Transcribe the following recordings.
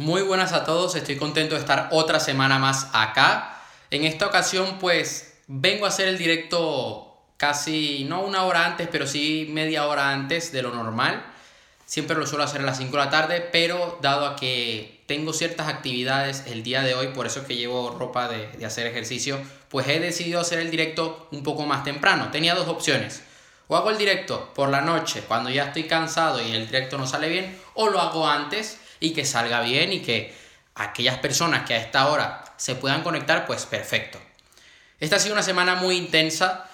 Muy buenas a todos, estoy contento de estar otra semana más acá. En esta ocasión pues vengo a hacer el directo casi, no una hora antes, pero sí media hora antes de lo normal. Siempre lo suelo hacer a las 5 de la tarde, pero dado a que tengo ciertas actividades el día de hoy, por eso es que llevo ropa de, de hacer ejercicio, pues he decidido hacer el directo un poco más temprano. Tenía dos opciones. O hago el directo por la noche, cuando ya estoy cansado y el directo no sale bien, o lo hago antes y que salga bien y que aquellas personas que a esta hora se puedan conectar, pues perfecto. Esta ha sido una semana muy intensa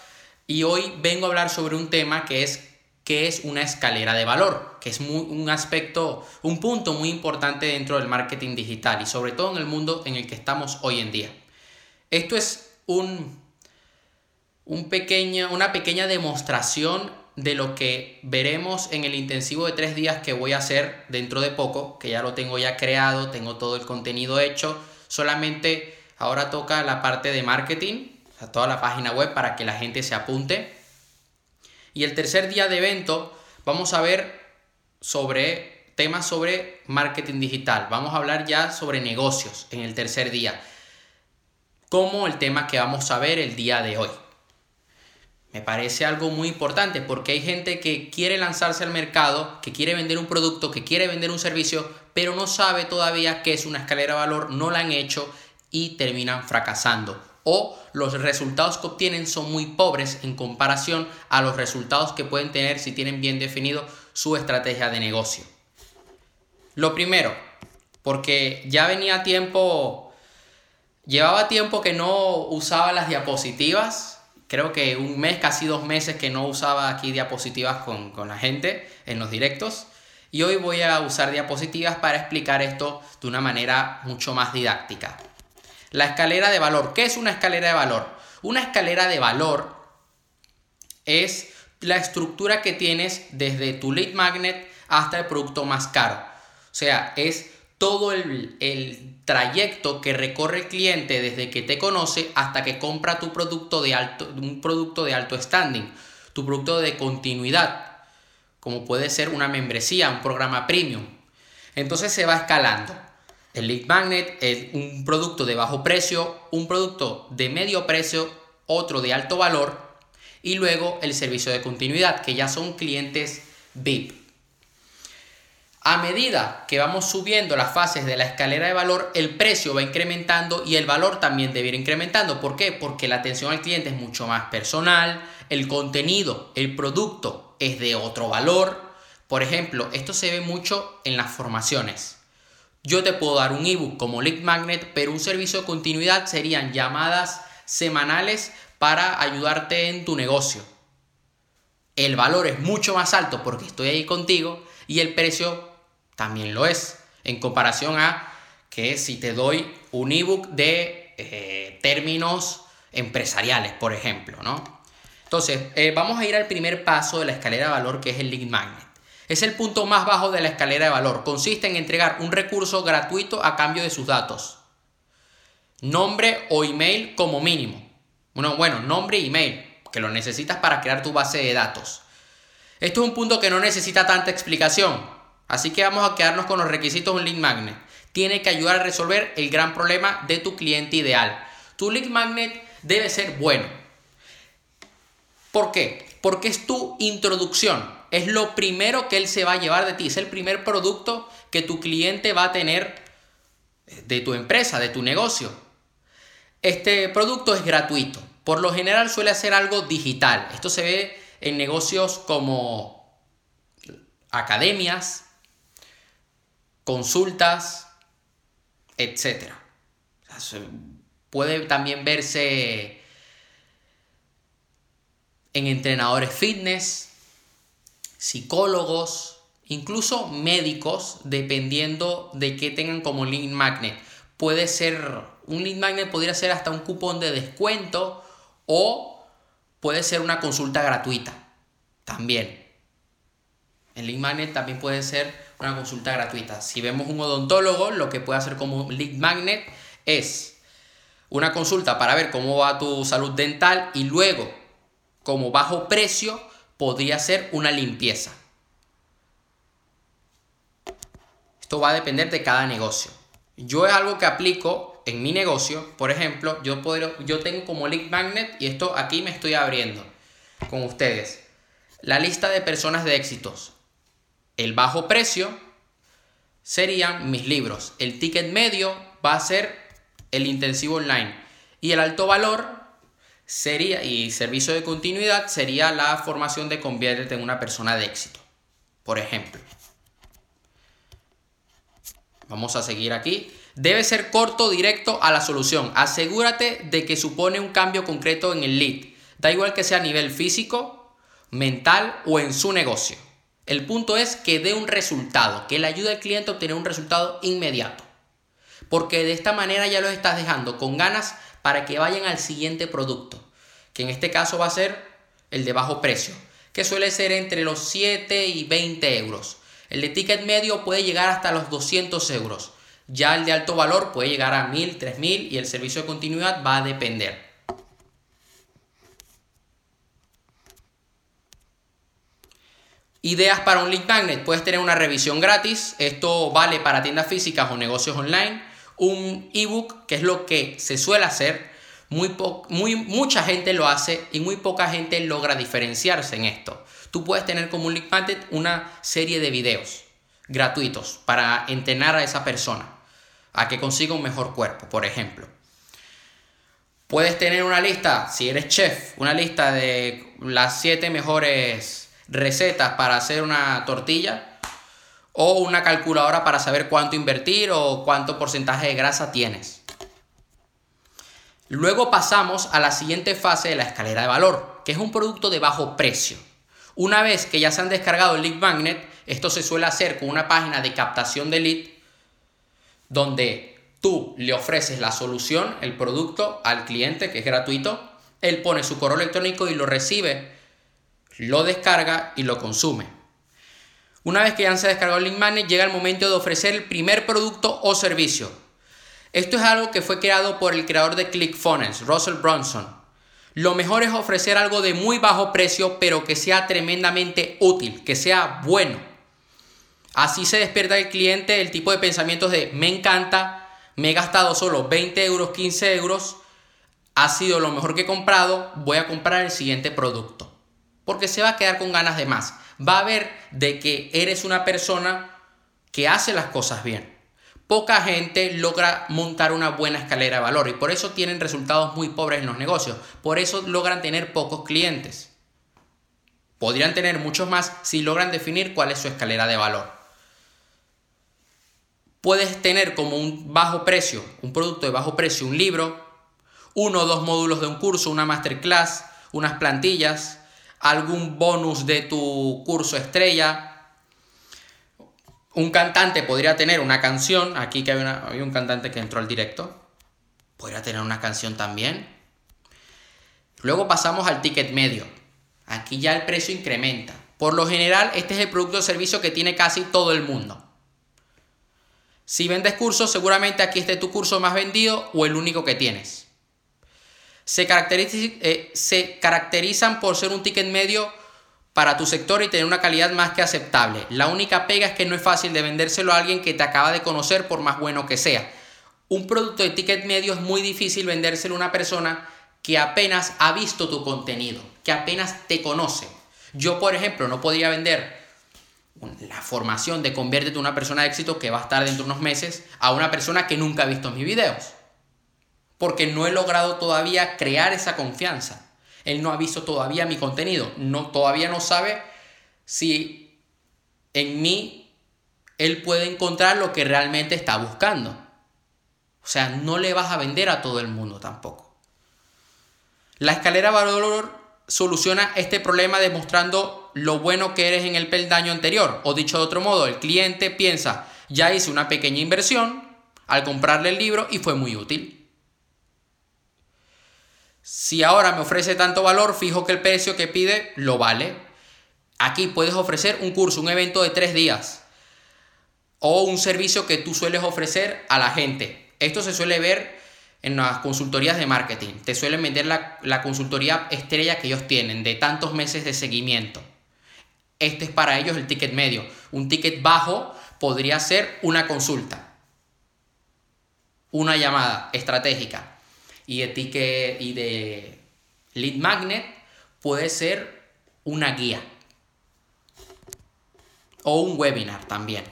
y hoy vengo a hablar sobre un tema que es es una escalera de valor, que es un aspecto, un punto muy importante dentro del marketing digital y sobre todo en el mundo en el que estamos hoy en día. Esto es un, un una pequeña demostración de lo que veremos en el intensivo de tres días que voy a hacer dentro de poco, que ya lo tengo ya creado, tengo todo el contenido hecho, solamente ahora toca la parte de marketing, o toda la página web para que la gente se apunte. Y el tercer día de evento vamos a ver sobre temas sobre marketing digital, vamos a hablar ya sobre negocios en el tercer día, como el tema que vamos a ver el día de hoy. Me parece algo muy importante porque hay gente que quiere lanzarse al mercado, que quiere vender un producto, que quiere vender un servicio, pero no sabe todavía qué es una escalera de valor, no la han hecho y terminan fracasando. O los resultados que obtienen son muy pobres en comparación a los resultados que pueden tener si tienen bien definido su estrategia de negocio. Lo primero, porque ya venía tiempo, llevaba tiempo que no usaba las diapositivas, creo que un mes, casi dos meses que no usaba aquí diapositivas con, la gente en los directos. Y hoy voy a usar diapositivas para explicar esto de una manera mucho más didáctica. La escalera de valor. ¿Qué es una escalera de valor? Una escalera de valor es la estructura que tienes desde tu lead magnet hasta el producto más caro. O sea, es todo el, el, trayecto que recorre el cliente desde que te conoce hasta que compra tu producto de alto, un producto de alto standing, tu producto de continuidad, como puede ser una membresía, un programa premium. Entonces se va escalando. El lead magnet es un producto de bajo precio, un producto de medio precio, otro de alto valor y luego el servicio de continuidad, que ya son clientes VIP. A medida que vamos subiendo las fases de la escalera de valor, el precio va incrementando y el valor también debe ir incrementando. ¿Por qué? Porque la atención al cliente es mucho más personal, el contenido, el producto es de otro valor. Por ejemplo, esto se ve mucho en las formaciones. Yo te puedo dar un ebook como Lead Magnet, pero un servicio de continuidad serían llamadas semanales para ayudarte en tu negocio. El valor es mucho más alto porque estoy ahí contigo y el precio también lo es. En comparación a que si te doy un ebook de eh, términos empresariales, por ejemplo, ¿no? Entonces, eh, vamos a ir al primer paso de la escalera de valor que es el lead magnet. Es el punto más bajo de la escalera de valor. Consiste en entregar un recurso gratuito a cambio de sus datos. Nombre o email como mínimo. Bueno, bueno, nombre y email, que lo necesitas para crear tu base de datos. Esto es un punto que no necesita tanta explicación. Así que vamos a quedarnos con los requisitos de un lead magnet. Tiene que ayudar a resolver el gran problema de tu cliente ideal. Tu lead magnet debe ser bueno. ¿Por qué? Porque es tu introducción. Es lo primero que él se va a llevar de ti. Es el primer producto que tu cliente va a tener de tu empresa, de tu negocio. Este producto es gratuito. Por lo general suele ser algo digital. Esto se ve en negocios como academias, consultas, etc. puede también verse en entrenadores fitness, psicólogos, incluso médicos, dependiendo de qué tengan como lead magnet. Puede ser, un lead magnet podría ser hasta un cupón de descuento o puede ser una consulta gratuita también. El lead magnet también puede ser una consulta gratuita. Si vemos un odontólogo, lo que puede hacer como lead magnet es una consulta para ver cómo va tu salud dental y luego, como bajo precio, podría ser una limpieza. Esto va a depender de cada negocio. Yo es algo que aplico en mi negocio. Por ejemplo, yo, puedo, yo tengo como lead magnet y esto aquí me estoy abriendo con ustedes. La lista de personas de éxitos. El bajo precio serían mis libros. El ticket medio va a ser el intensivo online. Y el alto valor sería, y servicio de continuidad, sería la formación de conviértete en una persona de éxito. Por ejemplo. Vamos a seguir aquí. Debe ser corto, directo a la solución. Asegúrate de que supone un cambio concreto en el lead. Da igual que sea a nivel físico, mental o en su negocio. El punto es que dé un resultado, que le ayude al cliente a obtener un resultado inmediato. Porque de esta manera ya los estás dejando con ganas para que vayan al siguiente producto, que en este caso va a ser el de bajo precio, que suele ser entre los 7 y 20 euros. El de ticket medio puede llegar hasta los 200 euros. Ya el de alto valor puede llegar a 1000, 3000 y el servicio de continuidad va a depender. Ideas para un lead magnet. Puedes tener una revisión gratis. Esto vale para tiendas físicas o negocios online. Un ebook, que es lo que se suele hacer. Muy, muy mucha gente lo hace y muy poca gente logra diferenciarse en esto. Tú puedes tener como un lead magnet una serie de videos gratuitos para entrenar a esa persona a que consiga un mejor cuerpo, por ejemplo. Puedes tener una lista, si eres chef, una lista de las 7 mejores recetas para hacer una tortilla o una calculadora para saber cuánto invertir o cuánto porcentaje de grasa tienes. Luego pasamos a la siguiente fase de la escalera de valor, que es un producto de bajo precio. Una vez que ya se han descargado el lead magnet, esto se suele hacer con una página de captación de lead donde tú le ofreces la solución, el producto al cliente que es gratuito, él pone su correo electrónico y lo recibe, lo descarga y lo consume. Una vez que ya se ha descargado el lead magnet, llega el momento de ofrecer el primer producto o servicio. Esto es algo que fue creado por el creador de ClickFunnels, Russell Brunson. Lo mejor es ofrecer algo de muy bajo precio, pero que sea tremendamente útil, que sea bueno. Así se despierta el cliente el tipo de pensamientos de me encanta, me he gastado solo 20 euros, 15 euros, ha sido lo mejor que he comprado, voy a comprar el siguiente producto. Porque se va a quedar con ganas de más. Va a ver de que eres una persona que hace las cosas bien poca gente logra montar una buena escalera de valor y por eso tienen resultados muy pobres en los negocios. Por eso logran tener pocos clientes. Podrían tener muchos más si logran definir cuál es su escalera de valor. Puedes tener como un bajo precio, un producto de bajo precio, un libro, uno o dos módulos de un curso, una masterclass, unas plantillas, algún bonus de tu curso estrella, un cantante podría tener una canción, aquí que había, un cantante que entró al directo, podría tener una canción también. Luego pasamos al ticket medio. Aquí ya el precio incrementa. Por lo general, este es el producto o servicio que tiene casi todo el mundo. Si vendes cursos, seguramente aquí esté tu curso más vendido o el único que tienes. Se, eh, se caracterizan por ser un ticket medio para tu sector y tener una calidad más que aceptable. La única pega es que no es fácil de vendérselo a alguien que te acaba de conocer por más bueno que sea. Un producto de ticket medio es muy difícil vendérselo a una persona que apenas ha visto tu contenido, que apenas te conoce. Yo, por ejemplo, no podría vender la formación de conviértete en una persona de éxito que va a estar dentro de unos meses a una persona que nunca ha visto mis videos. Porque no he logrado todavía crear esa confianza. Él no ha visto todavía mi contenido. No, todavía no sabe si en mí él puede encontrar lo que realmente está buscando. O sea, no le vas a vender a todo el mundo tampoco. La escalera valor soluciona este problema demostrando lo bueno que eres en el peldaño anterior. O dicho de otro modo, el cliente piensa, ya hice una pequeña inversión al comprarle el libro y fue muy útil. Si ahora me ofrece tanto valor, fijo que el precio que pide lo vale. Aquí puedes ofrecer un curso, un evento de tres días o un servicio que tú sueles ofrecer a la gente. Esto se suele ver en las consultorías de marketing. Te suelen vender la, la consultoría estrella que ellos tienen de tantos meses de seguimiento. Este es para ellos el ticket medio. Un ticket bajo, podría ser una consulta, una llamada estratégica. Y de, y de lead magnet puede ser una guía o un webinar también.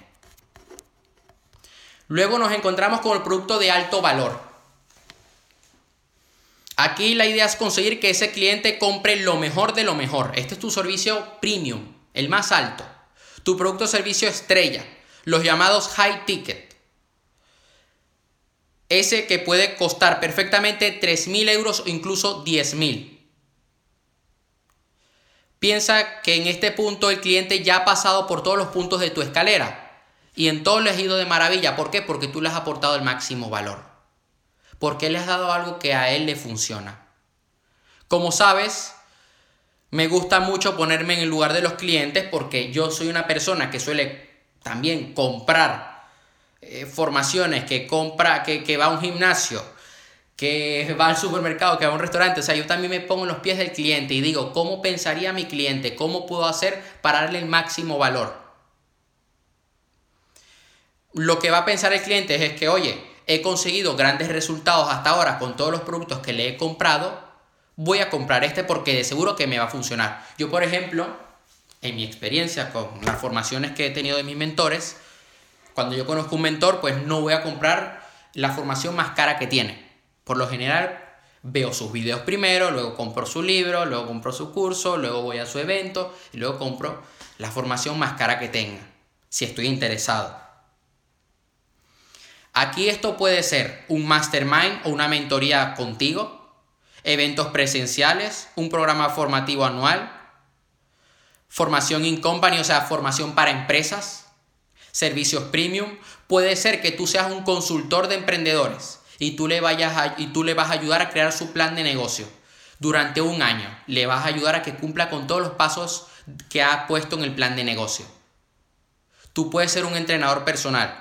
Luego nos encontramos con el producto de alto valor. Aquí la idea es conseguir que ese cliente compre lo mejor de lo mejor. Este es tu servicio premium, el más alto. Tu producto o servicio estrella, los llamados high ticket. Ese que puede costar perfectamente 3.000 euros o incluso 10.000. Piensa que en este punto el cliente ya ha pasado por todos los puntos de tu escalera y en todo le has ido de maravilla. ¿Por qué? Porque tú le has aportado el máximo valor. Porque le has dado algo que a él le funciona. Como sabes, me gusta mucho ponerme en el lugar de los clientes porque yo soy una persona que suele también comprar eh, formaciones, que compra, que, que va a un gimnasio, que va al supermercado, que va a un restaurante. O sea, yo también me pongo en los pies del cliente y digo, ¿cómo pensaría mi cliente? ¿Cómo puedo hacer para darle el máximo valor? Lo que va a pensar el cliente es que, oye, he conseguido grandes resultados hasta ahora con todos los productos que le he comprado, voy a comprar este porque de seguro que me va a funcionar. Yo, por ejemplo, en mi experiencia con las formaciones que he tenido de mis mentores, cuando yo conozco un mentor, pues no voy a comprar la formación más cara que tiene por lo general veo sus videos primero, luego compro su libro, luego compro su curso, luego voy a su evento y luego compro la formación más cara que tenga, si estoy interesado. Aquí esto puede ser un mastermind o una mentoría contigo, eventos presenciales, un programa formativo anual, formación in company, o sea, formación para empresas, servicios premium. Puede ser que tú seas un consultor de emprendedores y tú le, vayas y tú le vas a ayudar a crear su plan de negocio. Durante un año le vas a ayudar a que cumpla con todos los pasos que ha puesto en el plan de negocio. Tú puedes ser un entrenador personal.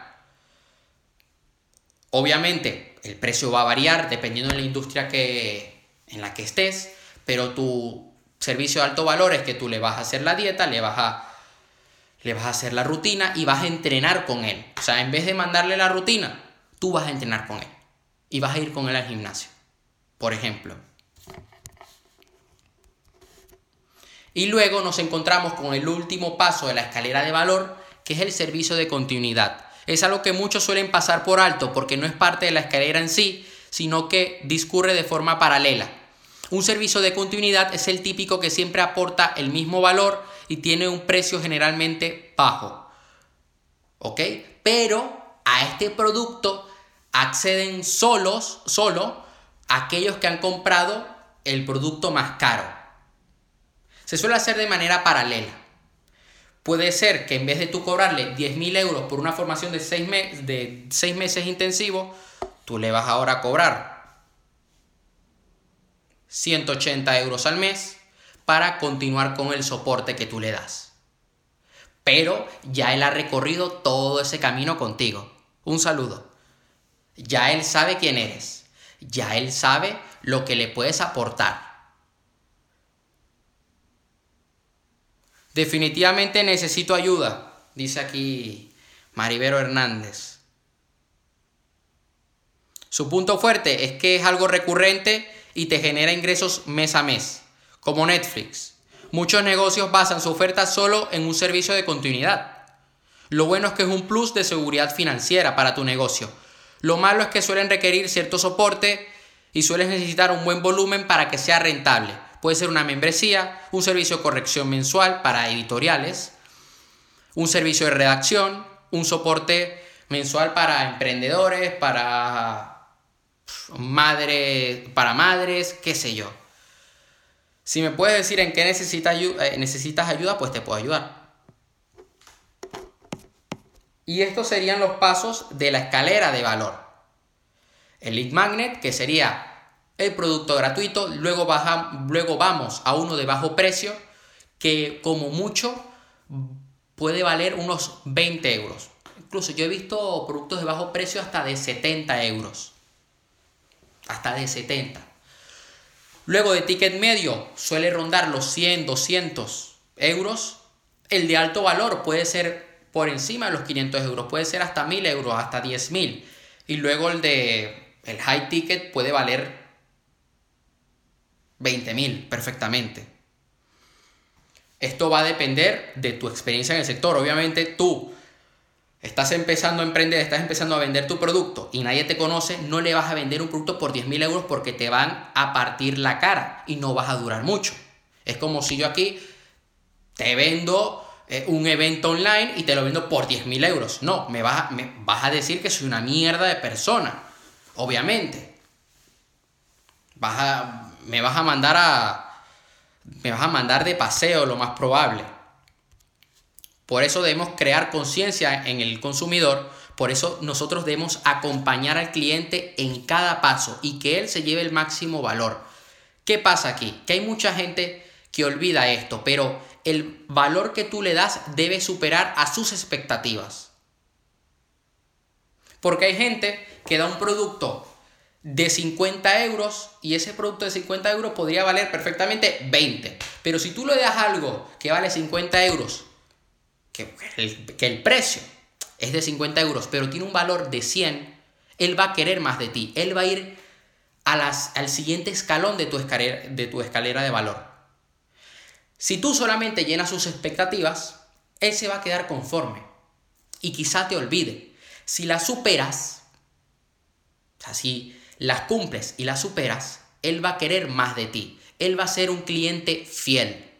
Obviamente, el precio va a variar dependiendo de la industria que, en la que estés, pero tu servicio de alto valor es que tú le vas a hacer la dieta, le vas a, le vas a hacer la rutina y vas a entrenar con él. O sea, en vez de mandarle la rutina, tú vas a entrenar con él y vas a ir con él al gimnasio, por ejemplo. Y luego nos encontramos con el último paso de la escalera de valor, que es el servicio de continuidad. Es algo que muchos suelen pasar por alto porque no es parte de la escalera en sí, sino que discurre de forma paralela. Un servicio de continuidad es el típico que siempre aporta el mismo valor y tiene un precio generalmente bajo. ¿Ok? Pero a este producto acceden solos, solo aquellos que han comprado el producto más caro. Se suele hacer de manera paralela. Puede ser que en vez de tú cobrarle 10.000 euros por una formación de 6 de seis meses intensivo, tú le vas ahora a cobrar 180 euros al mes para continuar con el soporte que tú le das. Pero ya él ha recorrido todo ese camino contigo. Un saludo. Ya Él sabe quién eres. Ya Él sabe lo que le puedes aportar. Definitivamente necesito ayuda, dice aquí Maribero Hernández. Su punto fuerte es que es algo recurrente y te genera ingresos mes a mes, como Netflix. Muchos negocios basan su oferta solo en un servicio de continuidad. Lo bueno es que es un plus de seguridad financiera para tu negocio, lo malo es que suelen requerir cierto soporte y sueles necesitar un buen volumen para que sea rentable. Puede ser una membresía, un servicio de corrección mensual para editoriales, un servicio de redacción, un soporte mensual para emprendedores, para madres, para madres, qué sé yo. Si me puedes decir en qué necesitas, eh, necesitas ayuda, pues te puedo ayudar. Y estos serían los pasos de la escalera de valor. El lead magnet, que sería el producto gratuito, luego, luego vamos a uno de bajo precio, que como mucho puede valer unos 20 euros. Incluso yo he visto productos de bajo precio hasta de 70 euros. Hasta de 70. Luego de ticket medio suele rondar los 100, 200 euros. El de alto valor puede ser por encima de los 500 euros, puede ser hasta 1000 euros, hasta 10.000. Y luego el de el high ticket puede valer 20.000 perfectamente. Esto va a depender de tu experiencia en el sector. Obviamente tú estás empezando a emprender, estás empezando a vender tu producto y nadie te conoce, no le vas a vender un producto por 10.000 euros porque te van a partir la cara y no vas a durar mucho. Es como si yo aquí te vendo eh, un evento online y te lo vendo por 10.000 euros. No, me vas, me vas a decir que soy una mierda de persona. Obviamente. Vas a, me vas a mandar a... Me vas a mandar de paseo lo más probable. Por eso debemos crear conciencia en el consumidor. Por eso nosotros debemos acompañar al cliente en cada paso y que él se lleve el máximo valor. ¿Qué pasa aquí? Que hay mucha gente que olvida esto, pero el valor que tú le das debe superar a sus expectativas. Porque hay gente que da un producto de 50 euros y ese producto de 50 euros podría valer perfectamente 20. Pero si tú le das algo que vale 50 euros, que el, precio es de 50 euros, pero tiene un valor de 100, él va a querer más de ti. Él va a ir a las, al siguiente escalón de tu, escalera, de tu escalera de valor. Si tú solamente llenas sus expectativas, él se va a quedar conforme y quizá te olvide. Si las superas, o sea, si las cumples y las superas, él va a querer más de ti. Él va a ser un cliente fiel.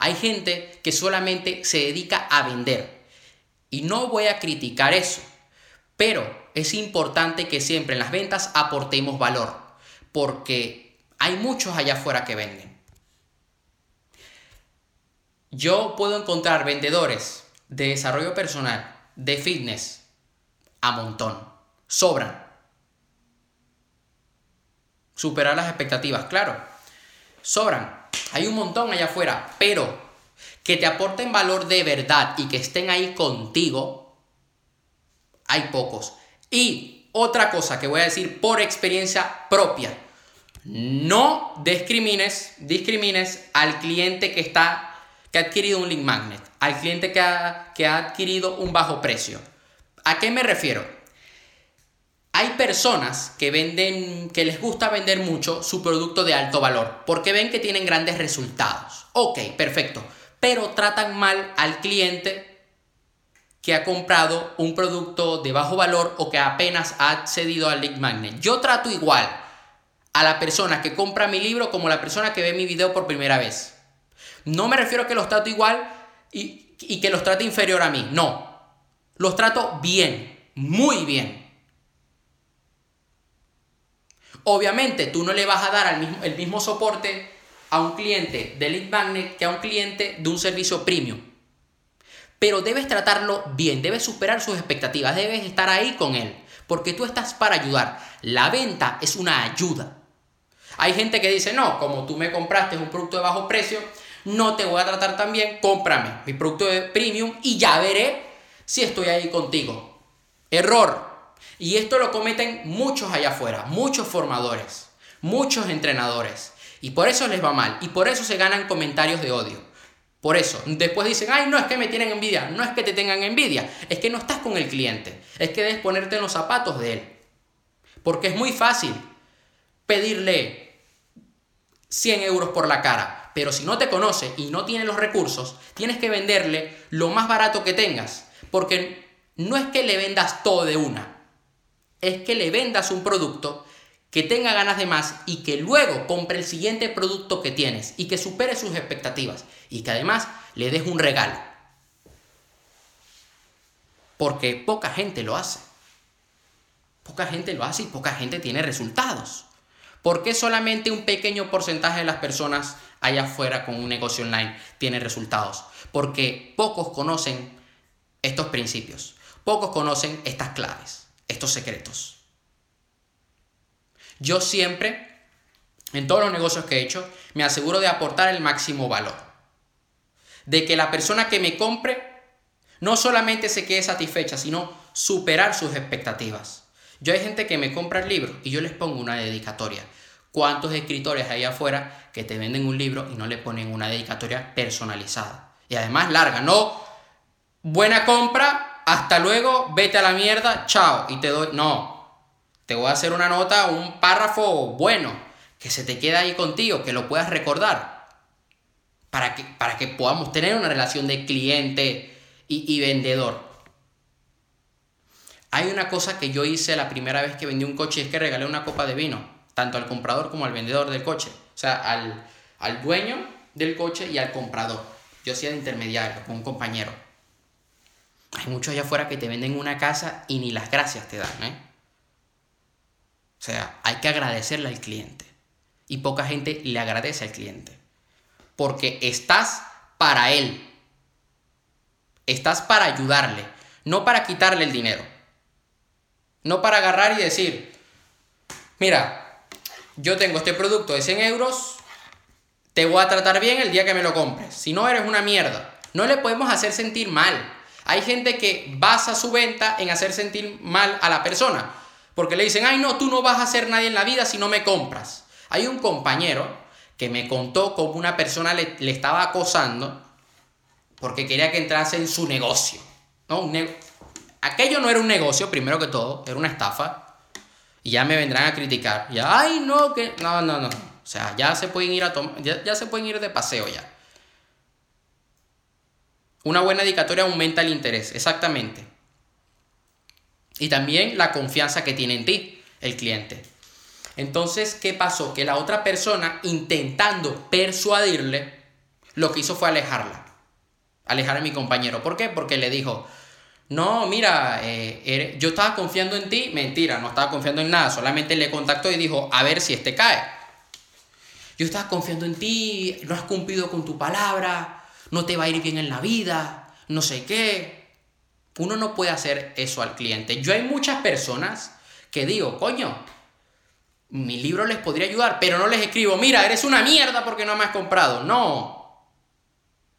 Hay gente que solamente se dedica a vender. Y no voy a criticar eso. Pero es importante que siempre en las ventas aportemos valor. Porque hay muchos allá afuera que venden. Yo puedo encontrar vendedores de desarrollo personal, de fitness, a montón. Sobran. Superar las expectativas, claro. Sobran. Hay un montón allá afuera, pero que te aporten valor de verdad y que estén ahí contigo, hay pocos. Y otra cosa que voy a decir por experiencia propia. No discrimines, discrimines al cliente que está que ha adquirido un link magnet, al cliente que ha, que ha adquirido un bajo precio. ¿A qué me refiero? Hay personas que venden, que les gusta vender mucho su producto de alto valor, porque ven que tienen grandes resultados. Ok, perfecto. Pero tratan mal al cliente que ha comprado un producto de bajo valor o que apenas ha accedido al link magnet. Yo trato igual a la persona que compra mi libro como la persona que ve mi video por primera vez. No me refiero a que los trato igual y, que los trate inferior a mí. No. Los trato bien, muy bien. Obviamente tú no le vas a dar el mismo soporte a un cliente de Lead Magnet que a un cliente de un servicio premium. Pero debes tratarlo bien, debes superar sus expectativas, debes estar ahí con él, porque tú estás para ayudar. La venta es una ayuda. Hay gente que dice, no, como tú me compraste un producto de bajo precio, no te voy a tratar tan bien, cómprame mi producto de premium y ya veré si estoy ahí contigo. Error. Y esto lo cometen muchos allá afuera, muchos formadores, muchos entrenadores. Y por eso les va mal. Y por eso se ganan comentarios de odio. Por eso, después dicen, ay, no es que me tienen envidia. No es que te tengan envidia. Es que no estás con el cliente. Es que debes ponerte en los zapatos de él. Porque es muy fácil pedirle 100 euros por la cara. Pero si no te conoce y no tiene los recursos, tienes que venderle lo más barato que tengas. Porque no es que le vendas todo de una. Es que le vendas un producto que tenga ganas de más y que luego compre el siguiente producto que tienes y que supere sus expectativas y que además le des un regalo. Porque poca gente lo hace. Poca gente lo hace y poca gente tiene resultados. ¿Por qué solamente un pequeño porcentaje de las personas allá afuera con un negocio online tiene resultados. Porque pocos conocen estos principios, pocos conocen estas claves, estos secretos. Yo siempre, en todos los negocios que he hecho, me aseguro de aportar el máximo valor. De que la persona que me compre no solamente se quede satisfecha, sino superar sus expectativas. Yo hay gente que me compra el libro y yo les pongo una dedicatoria. ¿Cuántos escritores hay afuera que te venden un libro y no le ponen una dedicatoria personalizada? Y además larga, no buena compra, hasta luego, vete a la mierda, chao, y te doy, no, te voy a hacer una nota, un párrafo bueno, que se te quede ahí contigo, que lo puedas recordar, para que, para que podamos tener una relación de cliente y, vendedor. Hay una cosa que yo hice la primera vez que vendí un coche, es que regalé una copa de vino, tanto al comprador como al vendedor del coche, o sea, al, al dueño del coche y al comprador. Yo hacía de intermediario con un compañero. Hay muchos allá afuera que te venden una casa y ni las gracias te dan, ¿eh? O sea, hay que agradecerle al cliente. Y poca gente le agradece al cliente. Porque estás para él. Estás para ayudarle, no para quitarle el dinero. No para agarrar y decir, mira, yo tengo este producto de 100 euros, te voy a tratar bien el día que me lo compres. Si no, eres una mierda. No le podemos hacer sentir mal. Hay gente que basa su venta en hacer sentir mal a la persona. Porque le dicen, ay no, tú no vas a ser nadie en la vida si no me compras. Hay un compañero que me contó cómo una persona le, estaba acosando porque quería que entrase en su negocio. ¿no? Aquello no era un negocio, primero que todo, era una estafa. Y ya me vendrán a criticar. Ya, ay no, que... No, no, no. O sea, ya se pueden ir a ya, ya se pueden ir de paseo ya. Una buena dedicatoria aumenta el interés, exactamente. Y también la confianza que tiene en ti el cliente. Entonces, ¿qué pasó? Que la otra persona, intentando persuadirle, lo que hizo fue alejarla. Alejar a mi compañero. ¿Por qué? Porque le dijo, no, mira, eh, yo estaba confiando en ti. Mentira, no estaba confiando en nada. Solamente le contactó y dijo, a ver si este cae. Yo estaba confiando en ti, no has cumplido con tu palabra, no te va a ir bien en la vida, no sé qué. Uno no puede hacer eso al cliente. Yo hay muchas personas que digo, coño, mi libro les podría ayudar, pero no les escribo, mira, eres una mierda porque no me has comprado. No.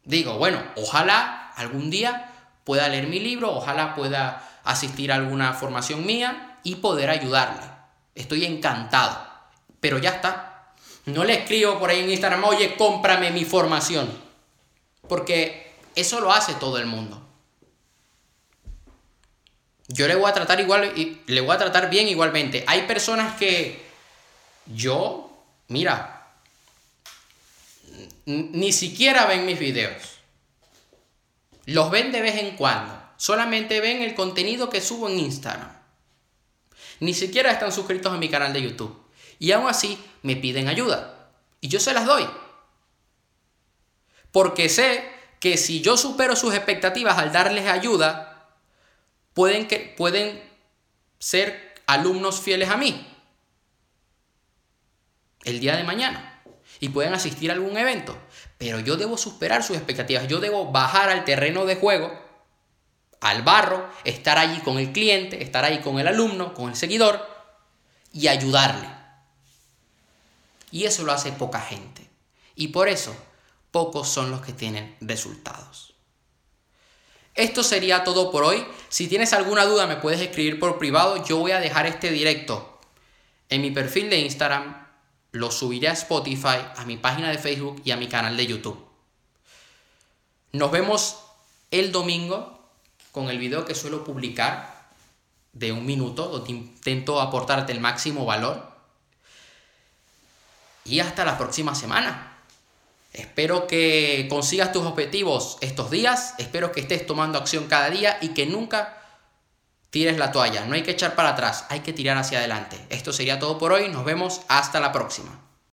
Digo, bueno, ojalá algún día pueda leer mi libro, ojalá pueda asistir a alguna formación mía y poder ayudarle. Estoy encantado. Pero ya está. No le escribo por ahí en Instagram, oye, cómprame mi formación. Porque eso lo hace todo el mundo. Yo le voy a tratar igual y le voy a tratar bien igualmente. Hay personas que yo, mira, ni siquiera ven mis videos. Los ven de vez en cuando. Solamente ven el contenido que subo en Instagram. Ni siquiera están suscritos a mi canal de YouTube. Y aún así me piden ayuda. Y yo se las doy. Porque sé que si yo supero sus expectativas al darles ayuda, pueden, que, pueden ser alumnos fieles a mí el día de mañana y pueden asistir a algún evento. Pero yo debo superar sus expectativas, yo debo bajar al terreno de juego, al barro, estar allí con el cliente, estar ahí con el alumno, con el seguidor y ayudarle. Y eso lo hace poca gente. Y por eso pocos son los que tienen resultados. Esto sería todo por hoy. Si tienes alguna duda me puedes escribir por privado. Yo voy a dejar este directo en mi perfil de Instagram. Lo subiré a Spotify, a mi página de Facebook y a mi canal de YouTube. Nos vemos el domingo con el video que suelo publicar de un minuto, donde intento aportarte el máximo valor. Y hasta la próxima semana. Espero que consigas tus objetivos estos días, espero que estés tomando acción cada día y que nunca tires la toalla. No hay que echar para atrás, hay que tirar hacia adelante. Esto sería todo por hoy, nos vemos hasta la próxima.